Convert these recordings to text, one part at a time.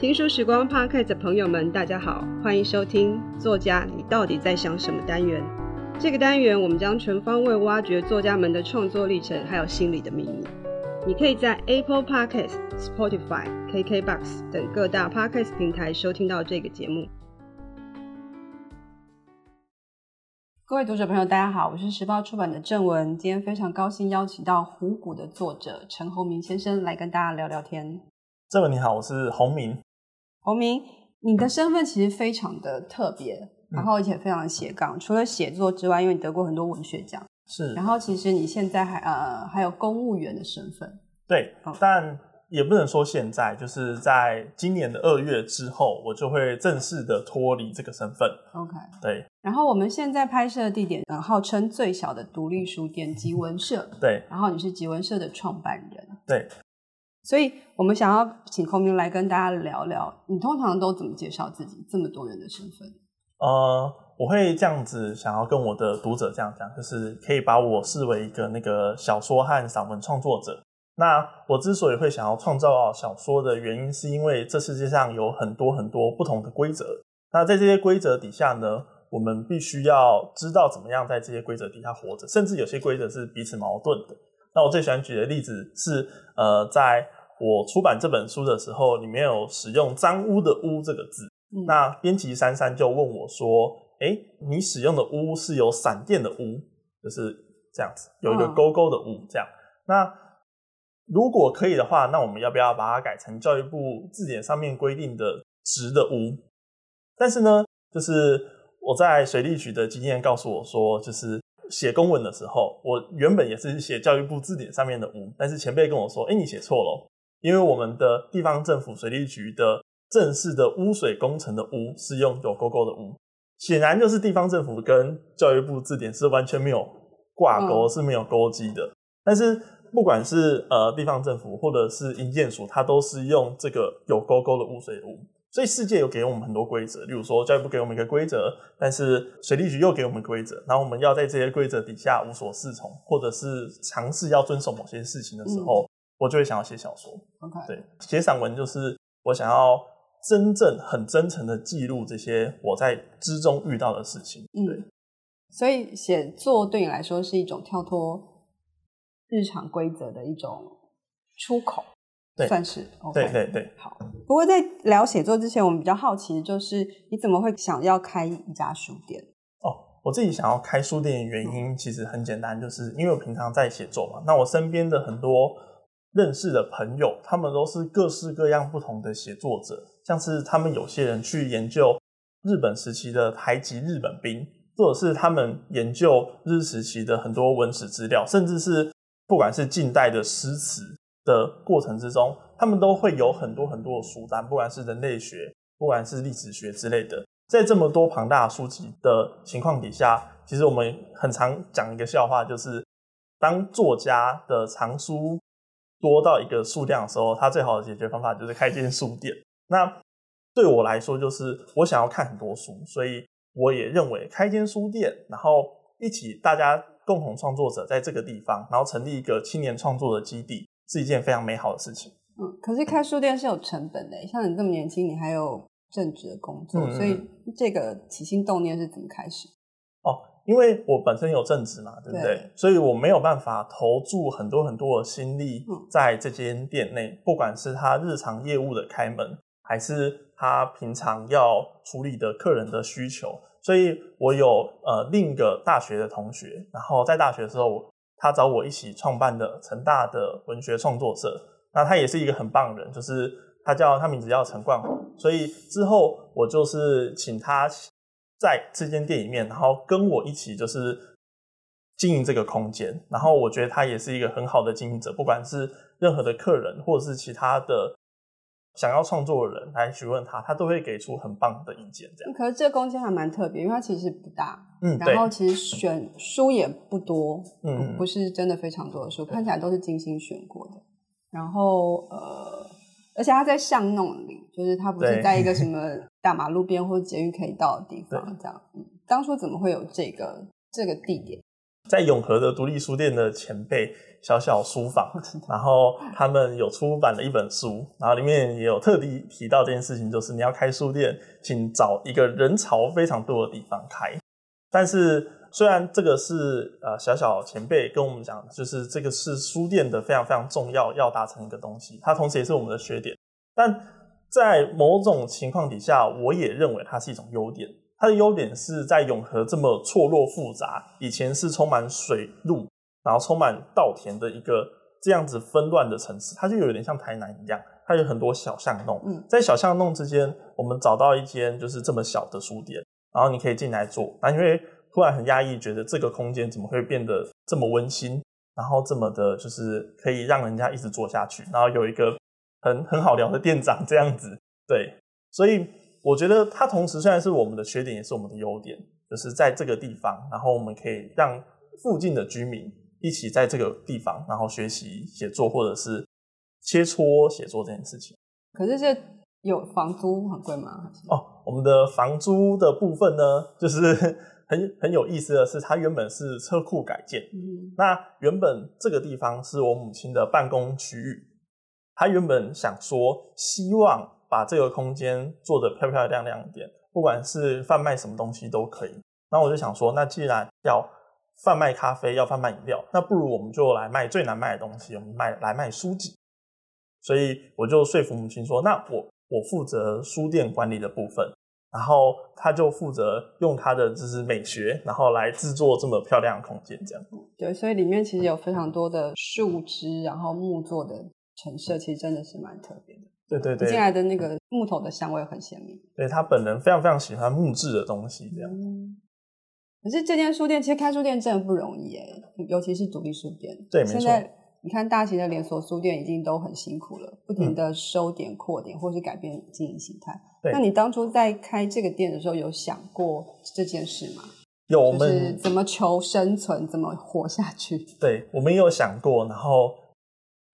听书时光 Podcast 的朋友们，大家好，欢迎收听《作家你到底在想什么》单元。这个单元我们将全方位挖掘作家们的创作历程，还有心理的秘密。你可以在 Apple Podcast、Spotify、KKBox 等各大 Podcast 平台收听到这个节目。各位读者朋友，大家好，我是时报出版的郑文，今天非常高兴邀请到《虎谷》的作者陈鸿明先生来跟大家聊聊天。郑文你好，我是鸿明。鸿铭，你的身份其实非常的特别，然后而且非常的斜杠。嗯、除了写作之外，因为你得过很多文学奖，是。然后其实你现在还呃还有公务员的身份。对，哦、但也不能说现在，就是在今年的二月之后，我就会正式的脱离这个身份。OK，对。然后我们现在拍摄的地点，呃，号称最小的独立书店吉文社。对。然后你是吉文社的创办人。对。所以我们想要请鸿铭来跟大家聊聊，你通常都怎么介绍自己这么多元的身份？呃，我会这样子想要跟我的读者这样讲，就是可以把我视为一个那个小说和散文创作者。那我之所以会想要创造小说的原因，是因为这世界上有很多很多不同的规则。那在这些规则底下呢，我们必须要知道怎么样在这些规则底下活着，甚至有些规则是彼此矛盾的。那我最喜欢举的例子是，呃，在我出版这本书的时候，里面有使用“脏污”的“污”这个字。嗯、那编辑珊珊就问我说：“哎、欸，你使用的‘污’是有闪电的‘污’，就是这样子，有一个勾勾的‘污’这样。嗯、那如果可以的话，那我们要不要把它改成教育部字典上面规定的‘直’的‘污’？但是呢，就是我在水利局的经验告诉我说，就是写公文的时候，我原本也是写教育部字典上面的‘污’，但是前辈跟我说：‘哎、欸，你写错了。’因为我们的地方政府水利局的正式的污水工程的“污”是用有勾勾的“污”，显然就是地方政府跟教育部字典是完全没有挂钩，是没有勾稽的。但是不管是呃地方政府或者是营建署，它都是用这个有勾勾的污水“污”。所以世界有给我们很多规则，例如说教育部给我们一个规则，但是水利局又给我们规则，然后我们要在这些规则底下无所适从，或者是尝试要遵守某些事情的时候。嗯我就会想要写小说，OK，对，写散文就是我想要真正很真诚的记录这些我在之中遇到的事情，对。嗯，所以写作对你来说是一种跳脱日常规则的一种出口，对，算是，okay，对对对。好，不过在聊写作之前，我们比较好奇的就是你怎么会想要开一家书店？哦，我自己想要开书店的原因其实很简单，就是因为我平常在写作嘛，那我身边的很多。认识的朋友，他们都是各式各样不同的写作者，像是他们有些人去研究日本时期的台籍日本兵，或者是他们研究日时期的很多文史资料，甚至是不管是近代的诗词的过程之中，他们都会有很多很多的书单，不管是人类学，不管是历史学之类的。在这么多庞大的书籍的情况底下，其实我们很常讲一个笑话，就是当作家的藏书。多到一个数量的时候，它最好的解决方法就是开间书店。那对我来说，就是我想要看很多书，所以我也认为开间书店，然后一起大家共同创作者在这个地方，然后成立一个青年创作的基地，是一件非常美好的事情。嗯，可是开书店是有成本的，像你这么年轻，你还有正职的工作，所以这个起心动念是怎么开始？哦。因为我本身有正职嘛，对不对？对，所以我没有办法投注很多很多的心力在这间店内，嗯、不管是他日常业务的开门，还是他平常要处理的客人的需求。所以我有呃另一个大学的同学，然后在大学的时候，他找我一起创办的成大的文学创作社。那他也是一个很棒的人，就是他叫他名字叫陈冠宏。所以之后我就是请他。在这间店里面，然后跟我一起就是经营这个空间，然后我觉得他也是一个很好的经营者，不管是任何的客人或者是其他的想要创作的人来询问他，他都会给出很棒的意见。这样，可是这个空间还蛮特别，因为它其实不大，嗯，然后其实选书也不多，嗯，不是真的非常多的书，看起来都是精心选过的，然后呃。而且他在巷弄里，就是他不是在一个什么 大马路边或者捷运可以到的地方，这样。嗯，当初怎么会有这个这个地点？在永和的独立书店的前辈小小书房，然后他们有出版了一本书，然后里面也有特地提到这件事情，就是你要开书店，请找一个人潮非常多的地方开。但是虽然这个是呃小小前辈跟我们讲，就是这个是书店的非常非常重要要达成一个东西，它同时也是我们的缺点，但在某种情况底下，我也认为它是一种优点。它的优点是在永和这么错落复杂，以前是充满水路，然后充满稻田的一个这样子纷乱的城市，它就有点像台南一样，它有很多小巷弄。嗯，在小巷弄之间，我们找到一间就是这么小的书店，然后你可以进来坐。那因为突然很压抑，觉得这个空间怎么会变得这么温馨，然后这么的，就是可以让人家一直做下去，然后有一个很很好聊的店长这样子。对，所以。我觉得它同时虽然是我们的缺点，也是我们的优点，就是在这个地方，然后我们可以让附近的居民一起在这个地方，然后学习写作或者是切磋写作这件事情。可是这有房租很贵吗？哦，我们的房租的部分呢，就是很很有意思的是，它原本是车库改建，嗯，那原本这个地方是我母亲的办公区域，她原本想说希望。把这个空间做得漂漂亮亮一点，不管是贩卖什么东西都可以。然后我就想说，那既然要贩卖咖啡，要贩卖饮料，那不如我们就来卖最难卖的东西，我们卖来卖书籍。所以我就说服母亲说，那我我负责书店管理的部分，然后他就负责用他的就是美学，然后来制作这么漂亮的空间，这样。对，所以里面其实有非常多的树枝，然后木做的陈设，其实真的是蛮特别的。对对对，进来的那个木头的香味很鲜明。对，他本人非常非常喜欢木质的东西，这样。嗯。可是这间书店其实开书店真的不容易耶，尤其是独立书店。对，没错。现在你看大型的连锁书店已经都很辛苦了，不停的收点、扩点，或是改变经营形态。对。那你当初在开这个店的时候，有想过这件事吗？有，我们就是怎么求生存，怎么活下去？对，我们也有想过，然后，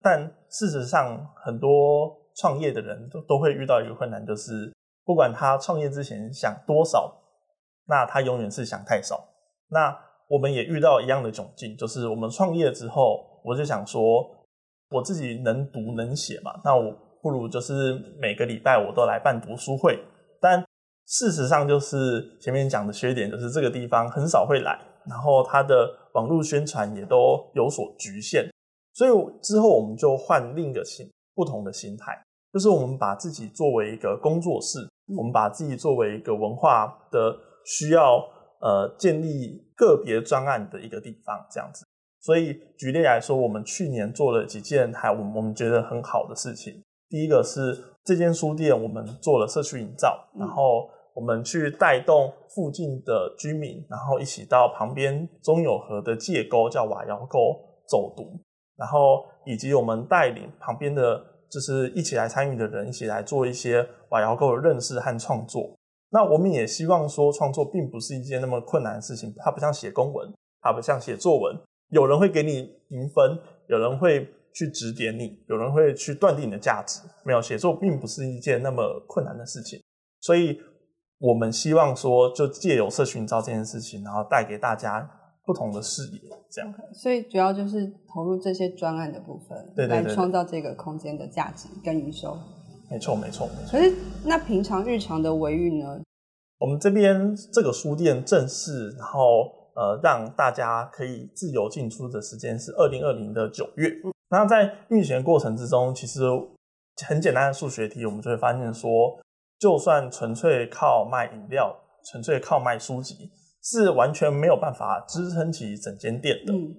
但事实上很多。创业的人都都会遇到一个困难，就是不管他创业之前想多少，那他永远是想太少。那我们也遇到一样的窘境，就是我们创业之后，我就想说，我自己能读能写嘛，那我不如就是每个礼拜我都来办读书会。但事实上，就是前面讲的缺点，就是这个地方很少会来，然后它的网络宣传也都有所局限，所以之后我们就换另一个形不同的心态。就是我们把自己作为一个工作室，我们把自己作为一个文化的需要，呃，建立个别专案的一个地方，这样子。所以举例来说，我们去年做了几件还我们我们觉得很好的事情。第一个是这间书店，我们做了社区营造，然后我们去带动附近的居民，然后一起到旁边中友和的界沟叫瓦窑沟走读，然后以及我们带领旁边的。就是一起来参与的人，一起来做一些瓦窑沟的认识和创作。那我们也希望说，创作并不是一件那么困难的事情。它不像写公文，它不像写作文，有人会给你评分，有人会去指点你，有人会去断定你的价值。没有，写作并不是一件那么困难的事情。所以，我们希望说，就借由社群营造这件事情，然后带给大家。不同的视野，这样。Okay, 所以主要就是投入这些专案的部分，对对对对，来创造这个空间的价值跟营收。没错，没错，没错。可是那平常日常的维运呢？我们这边这个书店正式，然后呃，让大家可以自由进出的时间是二零二零的九月。嗯。那在运行的过程之中，其实很简单的数学题，我们就会发现说，就算纯粹靠卖饮料，纯粹靠卖书籍。是完全没有办法支撑起整间店的。嗯，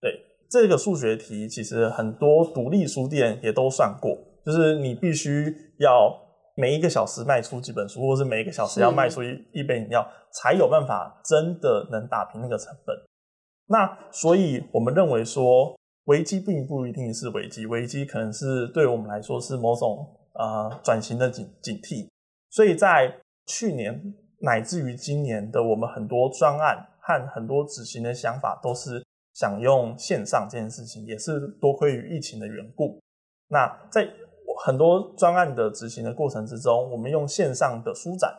对，这个数学题，其实很多独立书店也都算过，就是你必须要每一个小时卖出几本书，或是每一个小时要卖出一一杯饮料，才有办法真的能打平那个成本。那所以我们认为说，危机并不一定是危机，危机可能是对我们来说是某种呃转型的警警惕。所以在去年。乃至于今年的我们很多专案和很多执行的想法，都是想用线上这件事情，也是多亏于疫情的缘故。那在很多专案的执行的过程之中，我们用线上的书展，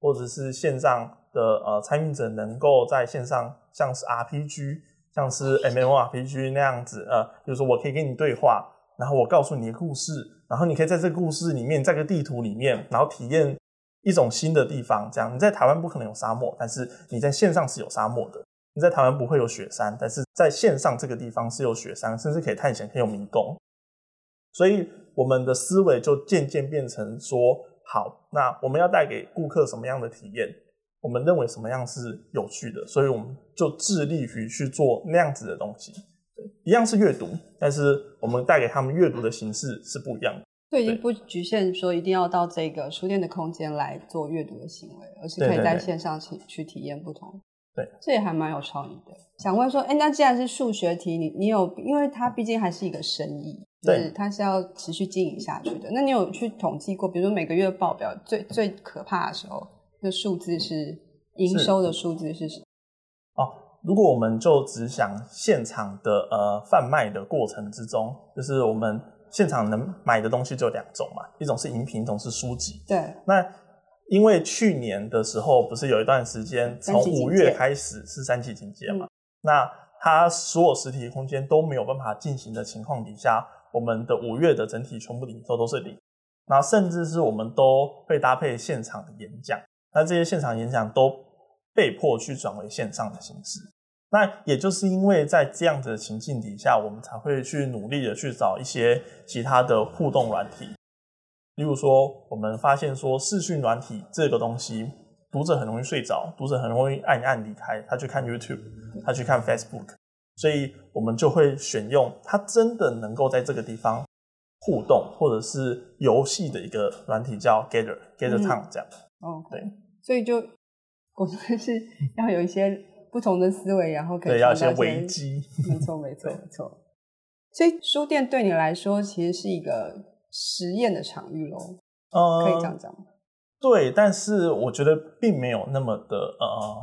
或者是线上的呃参与者能够在线上，像是 RPG，像是 MMORPG 那样子，呃，比如说我可以跟你对话，然后我告诉你的故事，然后你可以在这个故事里面，在个地图里面，然后体验一种新的地方。这样你在台湾不可能有沙漠，但是你在线上是有沙漠的；你在台湾不会有雪山，但是在线上这个地方是有雪山，甚至可以探险，可以有迷宫。所以我们的思维就渐渐变成说，好，那我们要带给顾客什么样的体验？我们认为什么样是有趣的，所以我们就致力于去做那样子的东西。对，一样是阅读，但是我们带给他们阅读的形式是不一样的。对，已经不局限说一定要到这个书店的空间来做阅读的行为，而是可以在线上去去体验不同。对，这也还蛮有创意的。想问说，哎，那既然是数学题，你你有，因为它毕竟还是一个生意，对，它是要持续经营下去的。那你有去统计过，比如说每个月报表最最可怕的时候？那数字是营收的数字是什么？哦，如果我们就只想现场的呃贩卖的过程之中，就是我们现场能买的东西就两种嘛，一种是饮品，一种是书籍。对。那因为去年的时候不是有一段时间从五月开始是三级警戒嘛，嗯、那它所有实体空间都没有办法进行的情况底下，我们的五月的整体全部的营收都是零，那甚至是我们都会搭配现场的演讲。那这些现场演讲都被迫去转为线上的形式，那也就是因为在这样子的情境底下，我们才会去努力的去找一些其他的互动软体。例如说，我们发现说视讯软体这个东西，读者很容易睡着，读者很容易按一按离开，他去看 YouTube，他去看 Facebook，所以我们就会选用它真的能够在这个地方互动或者是游戏的一个软体，叫 Gather Gather Town 这样。哦，对，所以就果然是要有一些不同的思维，然后可以对，要一些危机，没错，没错，没错。所以书店对你来说，其实是一个实验的场域喽，嗯，可以这样讲。对，但是我觉得并没有那么的呃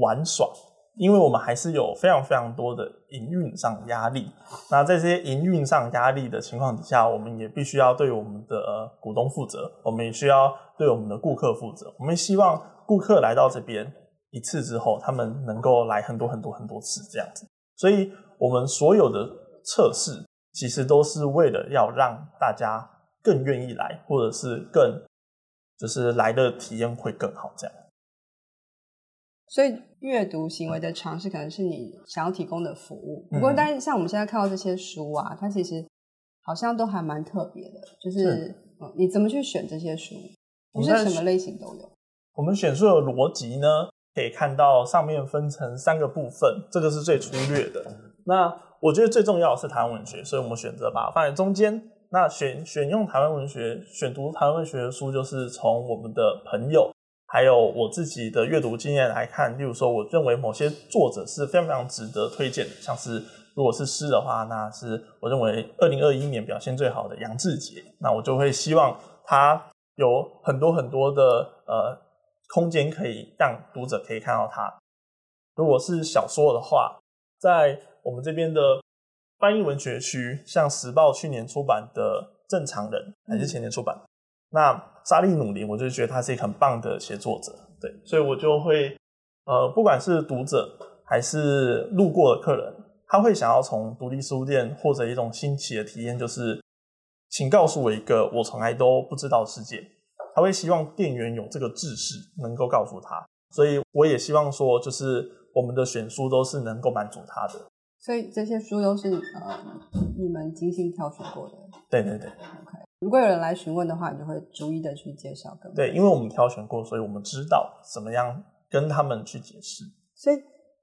玩耍。因为我们还是有非常非常多的营运上压力，那在这些营运上压力的情况底下，我们也必须要对我们的股东负责，我们也需要对我们的顾客负责。我们希望顾客来到这边一次之后，他们能够来很多很多很多次这样子。所以，我们所有的测试其实都是为了要让大家更愿意来，或者是更就是来的体验会更好这样。所以，阅读行为的尝试可能是你想要提供的服务。不过，但是像我们现在看到这些书啊，它其实好像都还蛮特别的。就是，是嗯，你怎么去选这些书？不是什么类型都有。我们选书的逻辑呢，可以看到上面分成三个部分，这个是最粗略的。那我觉得最重要的是台湾文学，所以我们选择把它放在中间。那选选用台湾文学，选读台湾文学的书，就是从我们的朋友。还有我自己的阅读经验来看，例如说，我认为某些作者是非常非常值得推荐的，像是如果是诗的话，那是我认为二零二一年表现最好的杨志杰，那我就会希望他有很多很多的呃空间可以让读者可以看到他。如果是小说的话，在我们这边的翻译文学区，像时报去年出版的《正常人》，还是前年出版。嗯那扎利努林，我就觉得他是一个很棒的写作者，对，所以我就会，呃，不管是读者还是路过的客人，他会想要从独立书店或者一种新奇的体验，就是，请告诉我一个我从来都不知道的世界。他会希望店员有这个知识能够告诉他，所以我也希望说，就是我们的选书都是能够满足他的。所以这些书都是呃你们精心挑选过的。对对对。OK。如果有人来询问的话，你就会逐一的去介绍。对，因为我们挑选过，所以我们知道怎么样跟他们去解释。所以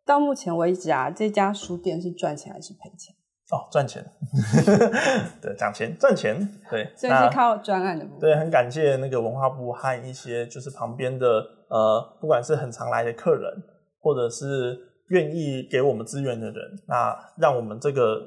到目前为止啊，这家书店是赚钱还是赔钱？哦，赚钱。对，讲钱赚钱。对，所以是靠专案的部分。对，很感谢那个文化部和一些就是旁边的呃，不管是很常来的客人，或者是愿意给我们资源的人，那让我们这个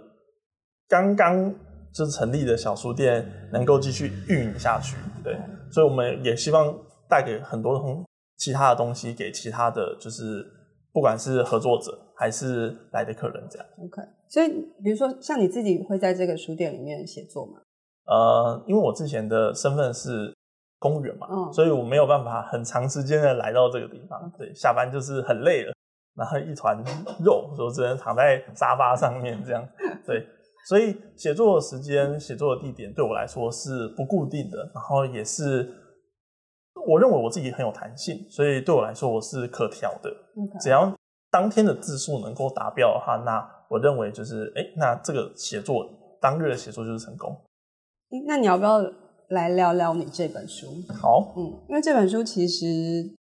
刚刚。就是成立的小书店能够继续运营下去，对，所以我们也希望带给很多其他的东西给其他的就是不管是合作者还是来的客人这样。OK，所以比如说像你自己会在这个书店里面写作吗？呃，因为我之前的身份是公务员嘛，嗯，所以我没有办法很长时间的来到这个地方，对，下班就是很累了，然后一团肉，我只能躺在沙发上面这样。对，所以写作的时间、写作的地点对我来说是不固定的，然后也是我认为我自己很有弹性，所以对我来说我是可调的。只要当天的字数能够达标的话，那我认为就是哎，那这个写作当日的写作就是成功。那你要不要来聊聊你这本书？好，嗯，因为这本书其实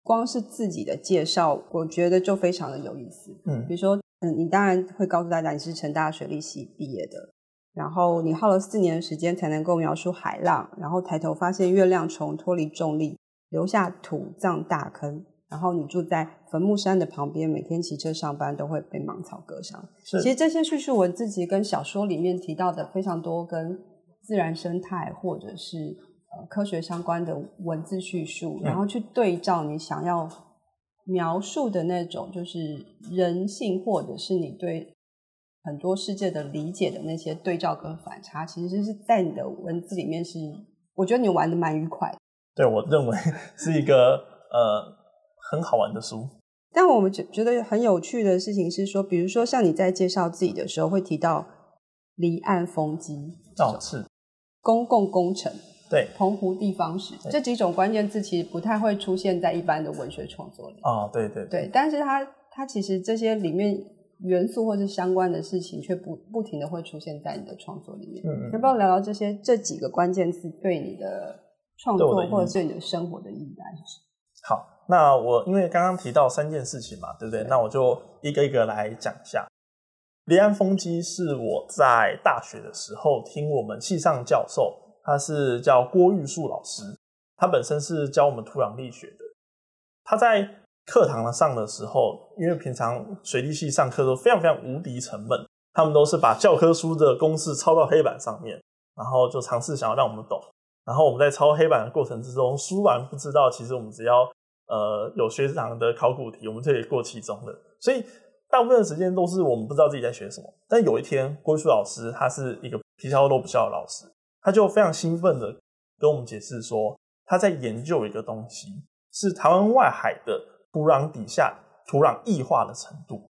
光是自己的介绍，我觉得就非常的有意思。嗯，比如说，嗯，你当然会告诉大家你是成大水利系毕业的，然后你耗了四年的时间才能够描述海浪，然后抬头发现月亮虫脱离重力，留下土葬大坑。然后你住在坟墓山的旁边，每天骑车上班都会被芒草割伤。是，其实这些叙述文字其实跟小说里面提到的非常多跟自然生态或者是呃科学相关的文字叙述，然后去对照你想要描述的那种就是人性，或者是你对很多世界的理解的那些对照跟反差，其实是在你的文字里面是，我觉得你玩的蛮愉快的。对，我认为 是一个呃。很好玩的书，但我们觉觉得很有趣的事情是说，比如说像你在介绍自己的时候，会提到离岸风机，造次公共工程，对，澎湖地方史这几种关键字，其实不太会出现在一般的文学创作里。哦，对对对，但是它它其实这些里面元素或是相关的事情，却不不停的会出现在你的创作里面。嗯嗯，要不要聊聊这些这几个关键字对你的创作或者对你的生活的意义来说？好。那我因为刚刚提到三件事情嘛，对不对？对，那我就一个一个来讲一下。离岸风机是我在大学的时候听我们系上教授，他是叫郭玉树老师，他本身是教我们土壤力学的。他在课堂上的时候，因为平常水利系上课都非常非常无敌沉闷，他们都是把教科书的公式抄到黑板上面，然后就尝试想要让我们懂。然后我们在抄黑板的过程之中，书完不知道，其实我们只要。呃，有学长的考古题，我们就可以过期中的。所以大部分的时间都是我们不知道自己在学什么。但有一天，郭玉树老师他是一个皮糙肉不笑的老师，他就非常兴奋的跟我们解释说，他在研究一个东西，是台湾外海的土壤底下土壤异化的程度。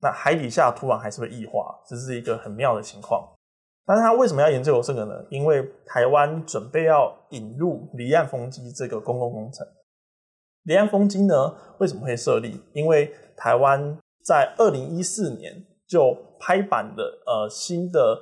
那海底下土壤还是会异化，这是一个很妙的情况。但是他为什么要研究这个呢？因为台湾准备要引入离岸风机这个公共工程。离岸风机呢，为什么会设立？因为台湾在二零一四年就拍板的呃新的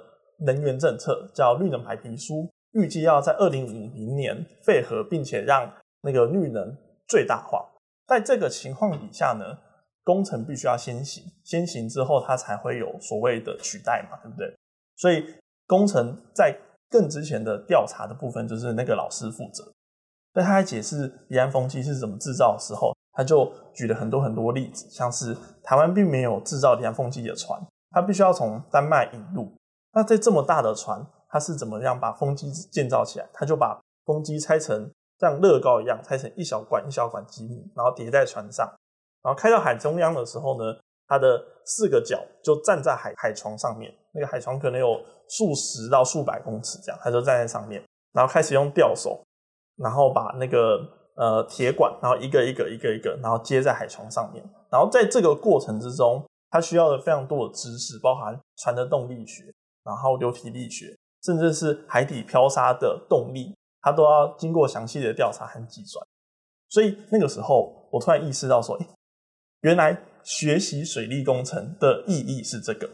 能源政策，叫绿能白皮书，预计要在二零五零年废核，并且让那个绿能最大化。在这个情况底下呢，工程必须要先行，先行之后它才会有所谓的取代嘛，对不对？所以工程在更之前的调查的部分，就是那个老师负责。在他在解释离岸风机是怎么制造的时候，他就举了很多很多例子，像是台湾并没有制造离岸风机的船，它必须要从丹麦引入。那在这么大的船，它是怎么样把风机建造起来？它就把风机拆成像乐高一样，拆成一小管一小管积木，然后叠在船上，然后开到海中央的时候呢，它的四个角就站在海海床上面，那个海床可能有数十到数百公尺这样，它就站在上面，然后开始用吊手。然后把那个呃铁管，然后一个一个一个一个，然后接在海床上面。然后在这个过程之中，它需要的非常多的知识，包含船的动力学，然后流体力学，甚至是海底漂沙的动力，它都要经过详细的调查和计算。所以那个时候，我突然意识到说，诶，原来学习水利工程的意义是这个。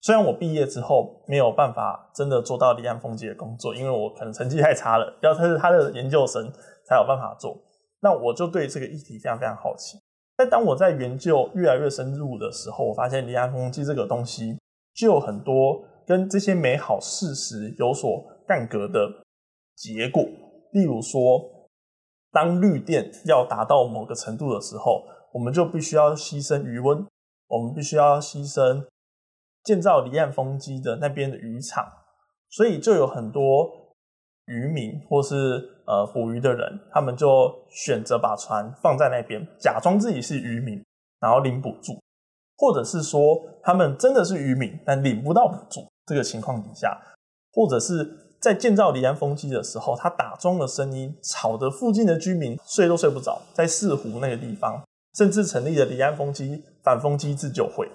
虽然我毕业之后没有办法真的做到离岸风机的工作，因为我可能成绩太差了，要他是他的研究生才有办法做。那我就对这个议题非常非常好奇。但当我在研究越来越深入的时候，我发现离岸风机这个东西就有很多跟这些美好事实有所干戈的结果。例如说，当绿电要达到某个程度的时候，我们就必须要牺牲余温，我们必须要牺牲。建造离岸风机的那边的渔场，所以就有很多渔民或是呃捕鱼的人，他们就选择把船放在那边，假装自己是渔民，然后领补助，或者是说他们真的是渔民，但领不到补助。这个情况底下，或者是在建造离岸风机的时候，它打桩的声音吵得附近的居民睡都睡不着，在四湖那个地方，甚至成立了离岸风机反风机自救会。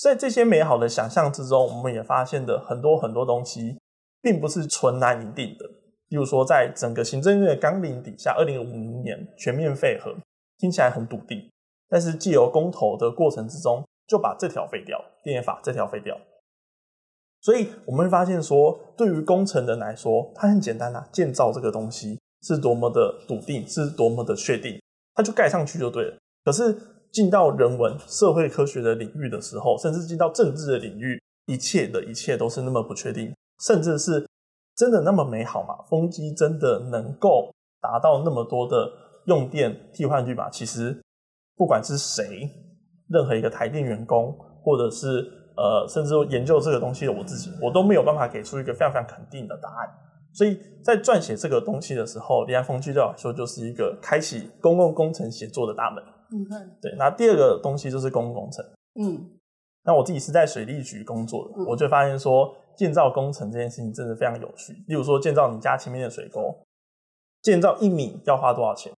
在这些美好的想象之中，我们也发现的很多很多东西，并不是纯然一定的。例如说，在整个行政院的纲领底下，二零五零年全面废核，听起来很笃定，但是借由公投的过程之中，就把这条废掉，电业法这条废掉。所以我们会发现说，对于工程人来说，它很简单啊，建造这个东西是多么的笃定，是多么的确定，它就盖上去就对了。可是进到人文、社会科学的领域的时候，甚至进到政治的领域，一切的一切都是那么不确定，甚至是真的那么美好吗？风机真的能够达到那么多的用电替换率吗？其实，不管是谁，任何一个台电员工，或者是呃，甚至研究这个东西的我自己，我都没有办法给出一个非常非常肯定的答案。所以在撰写这个东西的时候，离岸风机对我来说就是一个开启公共工程写作的大门。嗯，对。那第二个东西就是公共工程。嗯，那我自己是在水利局工作的，嗯、我就发现说建造工程这件事情真的非常有趣。例如说建造你家前面的水沟，建造一米要花多少钱？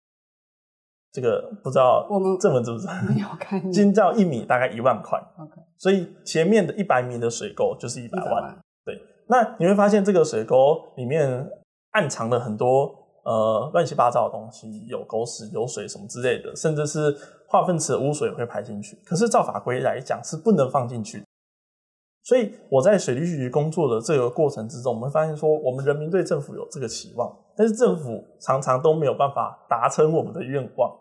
这个不知道我们这么知不知道？没有看。建造一米大概一万块。OK。所以前面的一百米的水沟就是一百万。万对。那你会发现这个水沟里面暗藏了很多呃乱七八糟的东西，有狗屎、有水什么之类的，甚至是化粪池的污水会排进去。可是照法规来讲是不能放进去。所以我在水利局工作的这个过程之中，我们发现说，我们人民对政府有这个期望，但是政府常常都没有办法达成我们的愿望。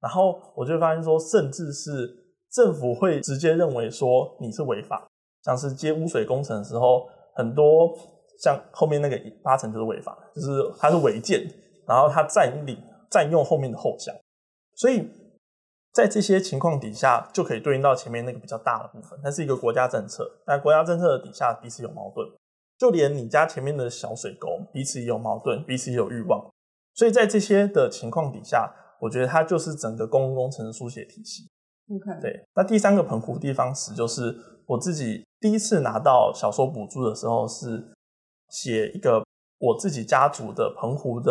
然后我就发现说，甚至是政府会直接认为说你是违法，像是接污水工程的时候，很多像后面那个八成就是违法，就是它是违建，然后它占领占用后面的后巷，所以在这些情况底下，就可以对应到前面那个比较大的部分，它是一个国家政策，但国家政策底下彼此有矛盾，就连你家前面的小水沟彼此也有矛盾，彼此也有欲望，所以在这些的情况底下。我觉得它就是整个公共工程的书写体系。OK，对。那第三个澎湖地方史就是我自己第一次拿到小说补助的时候，是写一个我自己家族的澎湖的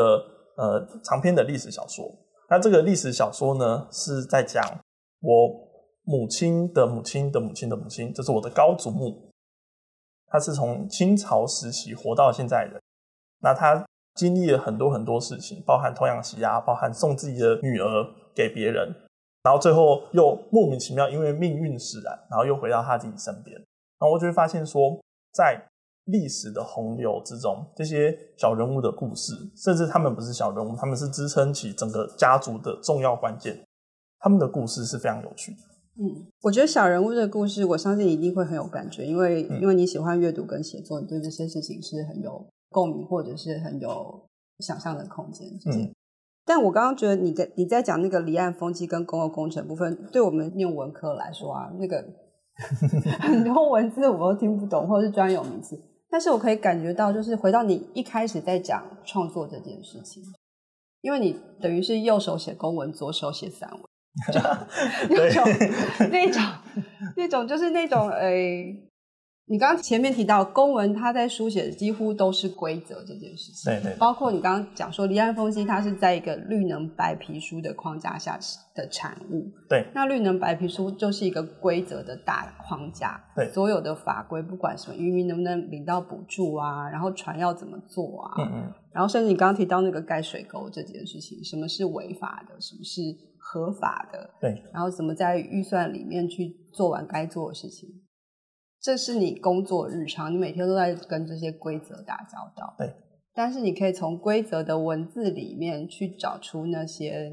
呃长篇的历史小说。那这个历史小说呢，是在讲我母亲的母亲的母亲的母亲，就是我的高祖母。他是从清朝时期活到现在的。那他。经历了很多很多事情，包含童养媳啊，包含送自己的女儿给别人，然后最后又莫名其妙因为命运使然，然后又回到他自己身边。然后我就会发现说，在历史的洪流之中，这些小人物的故事，甚至他们不是小人物，他们是支撑起整个家族的重要关键。他们的故事是非常有趣的。嗯，我觉得小人物的故事，我相信一定会很有感觉，因为、嗯、因为你喜欢阅读跟写作，你对这些事情是很有。共鸣或者是很有想象的空间，嗯，但我刚刚觉得你在你在讲那个离岸风机跟公共工程部分，对我们念文科来说啊，那个很多文字我都听不懂，或者是专有名词，但是我可以感觉到，就是回到你一开始在讲创作这件事情，因为你等于是右手写公文，左手写散文，就那种那种那种就是那种诶。欸你刚刚前面提到公文，它在书写的几乎都是规则这件事情，对对，包括你刚刚讲说离岸风机，它是在一个绿能白皮书的框架下的产物，对，那绿能白皮书就是一个规则的大框架，对，所有的法规，不管什么渔民能不能领到补助啊，然后船要怎么做啊，嗯嗯，然后甚至你刚刚提到那个盖水沟这件事情，什么是违法的，什么是合法的，对，然后怎么在预算里面去做完该做的事情。这是你工作日常，你每天都在跟这些规则打交道。对，但是你可以从规则的文字里面去找出那些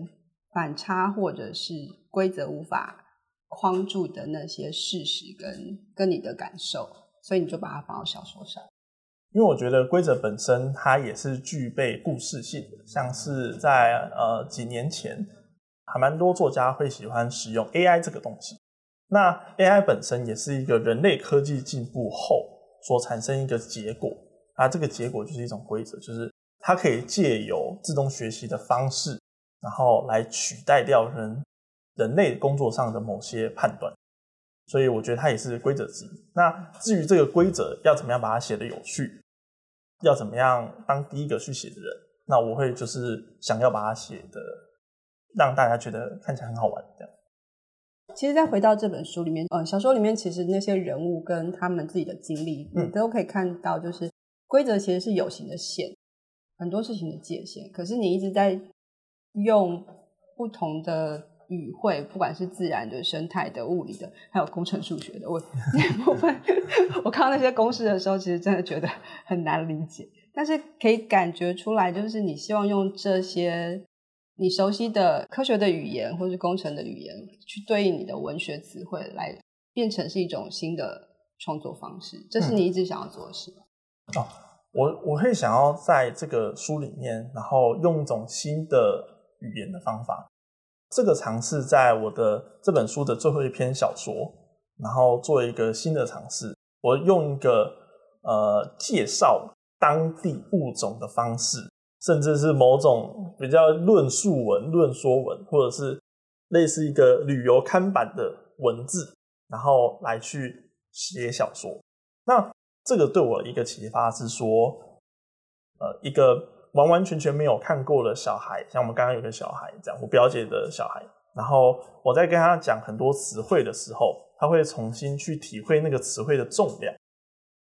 反差，或者是规则无法框住的那些事实跟跟你的感受，所以你就把它放到小说上。因为我觉得规则本身它也是具备故事性的，像是在呃几年前，还蛮多作家会喜欢使用 AI 这个东西。那 AI 本身也是一个人类科技进步后所产生一个结果，啊，这个结果就是一种规则，就是它可以借由自动学习的方式，然后来取代掉人人类工作上的某些判断，所以我觉得它也是规则之一。那至于这个规则要怎么样把它写得有趣，要怎么样当第一个去写的人，那我会就是想要把它写得让大家觉得看起来很好玩这样。其实再回到这本书里面，嗯，小说里面其实那些人物跟他们自己的经历，你都可以看到，就是规则其实是有形的线，很多事情的界限。可是你一直在用不同的语汇，不管是自然的、生态的、物理的，还有工程数学的，我那部分我看到那些公式的时候，其实真的觉得很难理解。但是可以感觉出来，就是你希望用这些。你熟悉的科学的语言，或是工程的语言，去对应你的文学词汇，来变成是一种新的创作方式，这是你一直想要做的事吗？嗯、哦，我我会想要在这个书里面，然后用一种新的语言的方法。这个尝试在我的这本书的最后一篇小说，然后做一个新的尝试。我用一个呃介绍当地物种的方式。甚至是某种比较论述文、论说文，或者是类似一个旅游刊版的文字，然后来去写小说。那这个对我一个启发是说，呃，一个完完全全没有看过的小孩，像我们刚刚有个小孩这样，我表姐的小孩，然后我在跟他讲很多词汇的时候，他会重新去体会那个词汇的重量。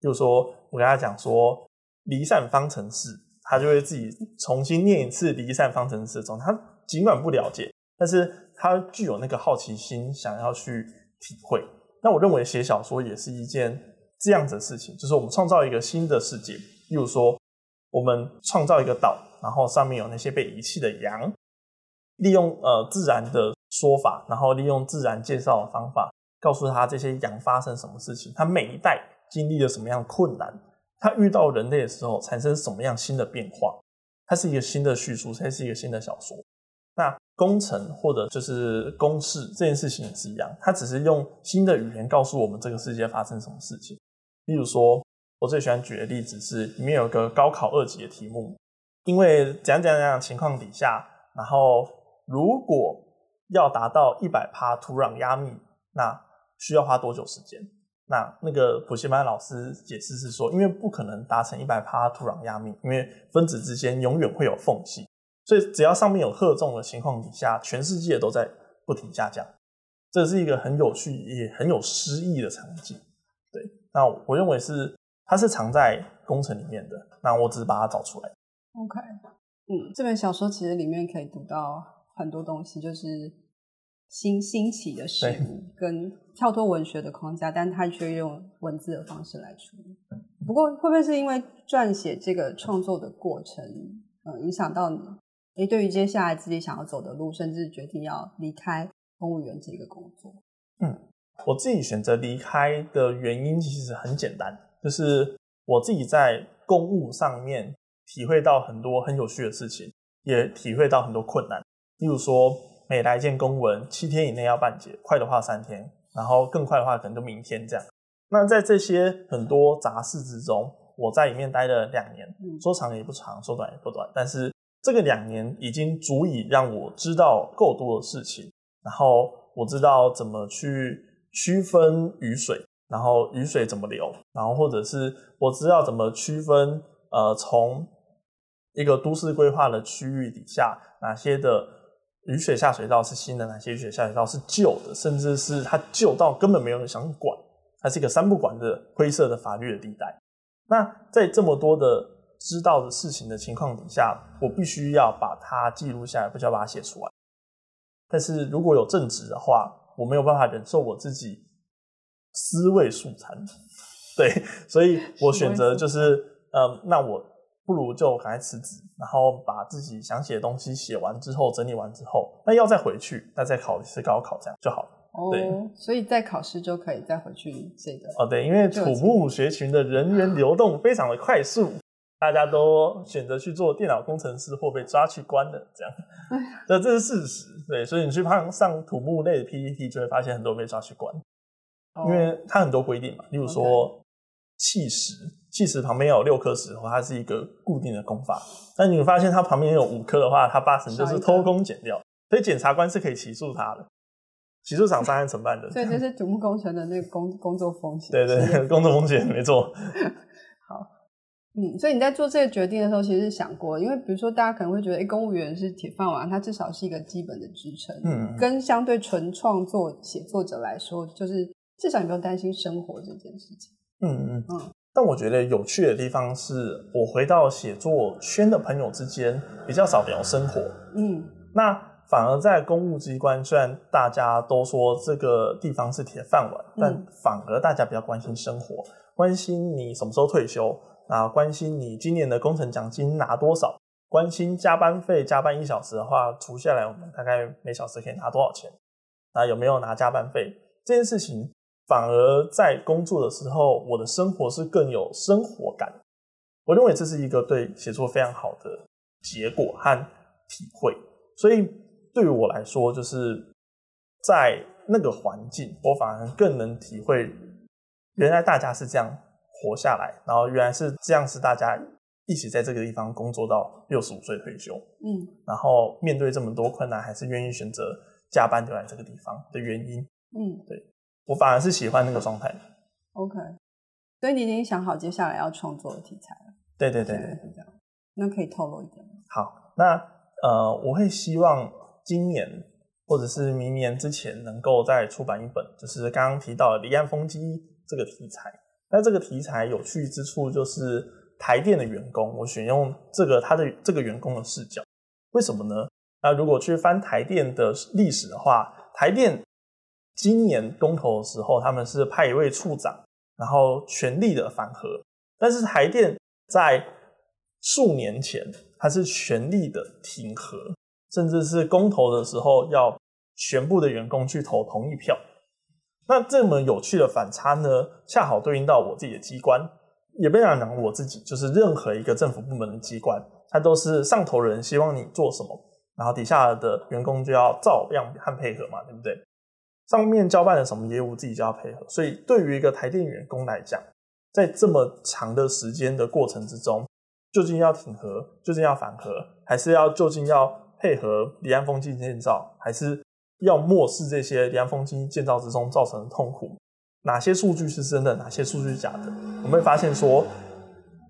就是说，我跟他讲说，离散方程式。他就会自己重新念一次离散方程式的时候，他尽管不了解，但是他具有那个好奇心，想要去体会。那我认为写小说也是一件这样子的事情，就是我们创造一个新的世界。例如说，我们创造一个岛，然后上面有那些被遗弃的羊，利用呃自然的说法，然后利用自然介绍的方法，告诉他这些羊发生什么事情，他每一代经历了什么样的困难。他遇到人类的时候产生什么样新的变化？它是一个新的叙述，它是一个新的小说。那工程或者就是公式这件事情也是一样，它只是用新的语言告诉我们这个世界发生什么事情。例如说，我最喜欢举的例子是里面有个高考二级的题目，因为怎样怎样样情况底下，然后如果要达到一百趴土壤压密，那需要花多久时间？那那个补习班老师解释是说，因为不可能达成一百帕土壤压密，因为分子之间永远会有缝隙，所以只要上面有荷重的情况底下，全世界都在不停下降。这是一个很有趣也很有诗意的场景。对，那我认为是它是藏在工程里面的，那我只是把它找出来。OK，嗯，这本小说其实里面可以读到很多东西，就是。新新奇的事物跟跳脱文学的框架，但他却用文字的方式来处理。不过，会不会是因为撰写这个创作的过程，呃，影响到你？诶，对于接下来自己想要走的路，甚至决定要离开公务员这个工作？嗯，我自己选择离开的原因其实很简单，就是我自己在公务上面体会到很多很有趣的事情，也体会到很多困难，例如说。每来一件公文，七天以内要办结，快的话三天，然后更快的话可能就明天这样。那在这些很多杂事之中，我在里面待了两年，说长也不长，说短也不短。但是这个两年已经足以让我知道够多的事情，然后我知道怎么去区分雨水，然后雨水怎么流，然后或者是我知道怎么区分呃从一个都市规划的区域底下哪些的。雨水下水道是新的，哪些雨水下水道是旧的？甚至是它旧到根本没有人想管，它是一个三不管的灰色的法律的地带。那在这么多的知道的事情的情况底下，我必须要把它记录下来，不需要把它写出来。但是如果有正职的话，我没有办法忍受我自己尸位素餐，对，所以我选择就是，嗯，那我。不如就赶快辞职，然后把自己想写的东西写完之后，整理完之后，那要再回去，那再考一次高考，这样就好了。哦，对，所以在考试就可以再回去这个。哦，对，因为土木学群的人员流动非常的快速，大家都选择去做电脑工程师或被抓去关的，这样，这这是事实。对，所以你去上上土木类的 PPT 就会发现很多被抓去关，哦，因为它很多规定嘛，例如说砌石。砌石旁边有六颗石头，它是一个固定的功法。但你发现它旁边有五颗的话，它八成就是偷工减料。所以检察官是可以起诉他的，起诉厂商和承办的。所以这是土木工程的那个工工作风险。对对，工作风险没错。好，嗯，所以你在做这个决定的时候，其实是想过，因为比如说大家可能会觉得，哎，公务员是铁饭碗，它至少是一个基本的支撑。嗯，跟相对纯创作写作者来说，就是至少你不用担心生活这件事情。嗯嗯嗯。但我觉得有趣的地方是，我回到写作圈的朋友之间比较少聊生活。嗯，那反而在公务机关，虽然大家都说这个地方是铁饭碗，但反而大家比较关心生活，关心你什么时候退休。啊，关心你今年的工程奖金拿多少？关心加班费，加班一小时的话，除下来我们大概每小时可以拿多少钱？啊，有没有拿加班费？这件事情反而在工作的时候，我的生活是更有生活感。我认为这是一个对写作非常好的结果和体会。所以对于我来说，就是在那个环境，我反而更能体会原来大家是这样。活下来，然后原来是这样，是大家一起在这个地方工作到六十五岁退休，嗯，然后面对这么多困难，还是愿意选择加班留在这个地方的原因，嗯，对，我反而是喜欢那个状态的。OK，所以你已经想好接下来要创作的题材了？对对对，对，是这样。那可以透露一点吗？好，那呃，我会希望今年或者是明年之前能够再出版一本，就是刚刚提到的离岸风机这个题材。那这个题材有趣之处就是台电的员工，我选用这个他的这个员工的视角，为什么呢？那如果去翻台电的历史的话，台电今年公投的时候，他们是派一位处长，然后全力的反核，但是台电在数年前，他是全力的挺核，甚至是公投的时候要全部的员工去投同意票。那这么有趣的反差呢，恰好对应到我自己的机关，也不想讲我自己，就是任何一个政府部门的机关，它都是上头人希望你做什么，然后底下的员工就要照样和配合嘛，对不对？上面交办了什么业务，自己就要配合。所以对于一个台电员工来讲，在这么长的时间的过程之中，究竟要挺核，究竟要反核，还是要究竟要配合离岸风机建造，还是？要漠视这些离岸风机建造之中造成的痛苦，哪些数据是真的，哪些数据是假的？我们会发现说，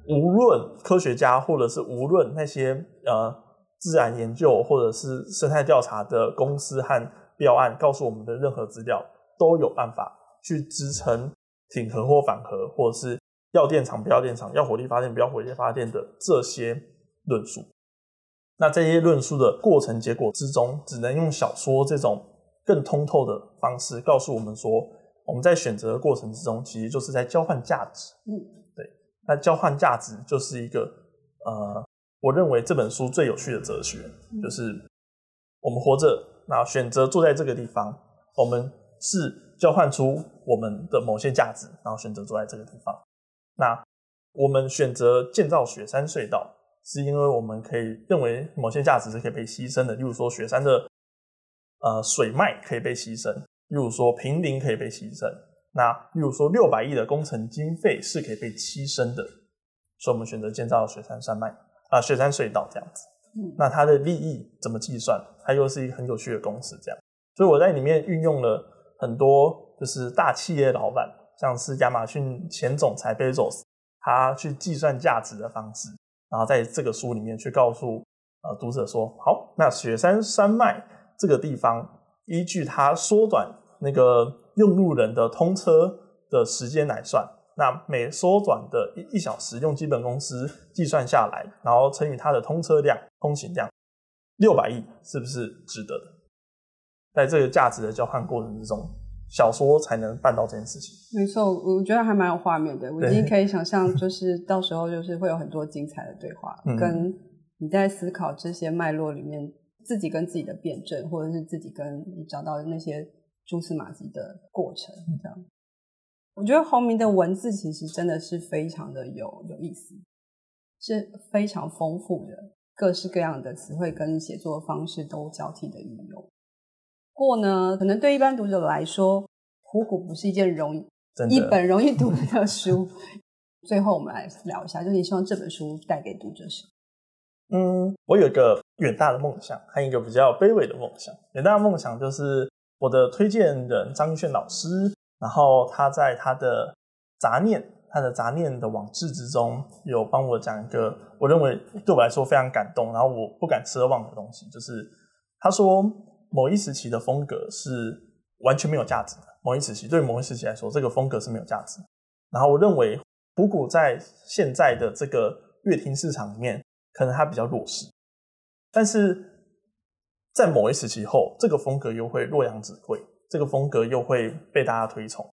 无论科学家或者是无论那些呃自然研究或者是生态调查的公司和标案告诉我们的任何资料，都有办法去支撑挺核或反核，或者是要电厂不要电厂，要火力发电不要火力发电的这些论述。那这些论述的过程结果之中，只能用小说这种更通透的方式告诉我们说，我们在选择的过程之中，其实就是在交换价值。嗯，对。那交换价值就是一个呃，我认为这本书最有趣的哲学，就是我们活着，那选择坐在这个地方，我们是交换出我们的某些价值，然后选择坐在这个地方。那我们选择建造雪山隧道。是因为我们可以认为某些价值是可以被牺牲的，例如说雪山的呃水脉可以被牺牲，例如说平林可以被牺牲，那例如说六百亿的工程经费是可以被牺牲的，所以我们选择建造雪山山脉啊、雪山隧道这样子。那它的利益怎么计算？它又是一个很有趣的公式，这样。所以我在里面运用了很多就是大企业老板，像是亚马逊前总裁贝佐斯，他去计算价值的方式。然后在这个书里面去告诉呃读者说，好，那雪山山脉这个地方，依据它缩短那个用路人的通车的时间来算，那每缩短的一一小时，用基本工资计算下来，然后乘以它的通车量、通行量，六百亿是不是值得的？在这个价值的交换过程之中。小说才能办到这件事情。没错，我觉得还蛮有画面的。我已经可以想象，就是到时候就是会有很多精彩的对话，跟你在思考这些脉络里面，自己跟自己的辩证，或者是自己跟你找到的那些蛛丝马迹的过程。这样，我觉得鸿铭的文字其实真的是非常的有有意思，是非常丰富的，各式各样的词汇跟写作方式都交替的运用。过呢，可能对一般读者来说，虎谷不是一件容易、一本容易读的书。最后，我们来聊一下，就是你希望这本书带给读者什么？嗯，我有一个远大的梦想，还有一个比较卑微的梦想。远大的梦想就是我的推荐人张亦绚老师，然后他在他的杂念，他的杂念的网志之中，有帮我讲一个我认为对我来说非常感动，然后我不敢奢望的东西，就是他说某一时期的风格是完全没有价值的，某一时期对某一时期来说，这个风格是没有价值。然后我认为普古在现在的这个乐听市场里面，可能它比较弱势，但是在某一时期后，这个风格又会洛阳纸贵，这个风格又会被大家推崇。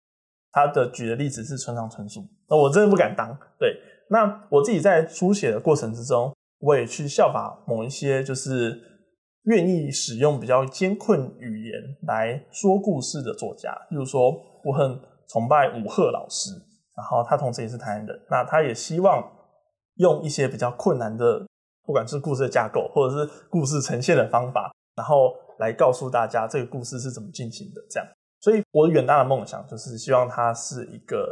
他的举的例子是村上春树，那我真的不敢当。对，那我自己在书写的过程之中，我也去效法某一些就是愿意使用比较艰困语言来说故事的作家，例如说我很崇拜武赫老师，然后他同时也是台湾人，那他也希望用一些比较困难的，不管是故事的架构或者是故事呈现的方法，然后来告诉大家这个故事是怎么进行的，这样。所以，我远大的梦想就是希望它是一个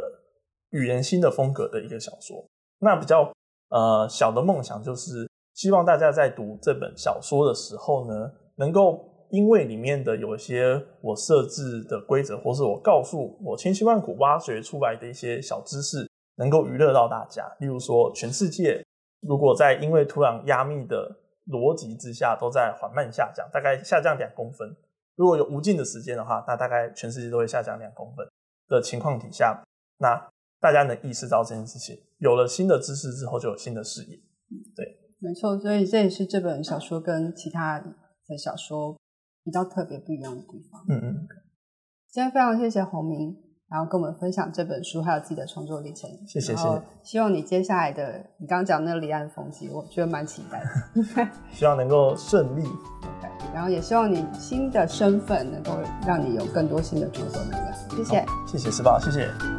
语言新的风格的一个小说。那比较呃小的梦想就是希望大家在读这本小说的时候呢，能够因为里面的有一些我设置的规则，或是我告诉我千辛万苦挖掘出来的一些小知识，能够娱乐到大家。例如说，全世界如果在因为土壤压密的逻辑之下都在缓慢下降，大概下降两公分。如果有无尽的时间的话，那大概全世界都会下降两公分的情况底下，那大家能意识到这件事情，有了新的知识之后，就有新的视野。对，没错，所以这也是这本小说跟其他的小说比较特别不一样的地方。嗯嗯。今天非常谢谢鸿铭。然后跟我们分享这本书，还有自己的创作历程。谢谢，谢谢。希望你接下来的，你刚刚讲那个离岸风机，我觉得蛮期待的。希望能够顺利。Okay, 然后也希望你新的身份能够让你有更多新的创作能量。谢谢，谢谢石宝，谢谢。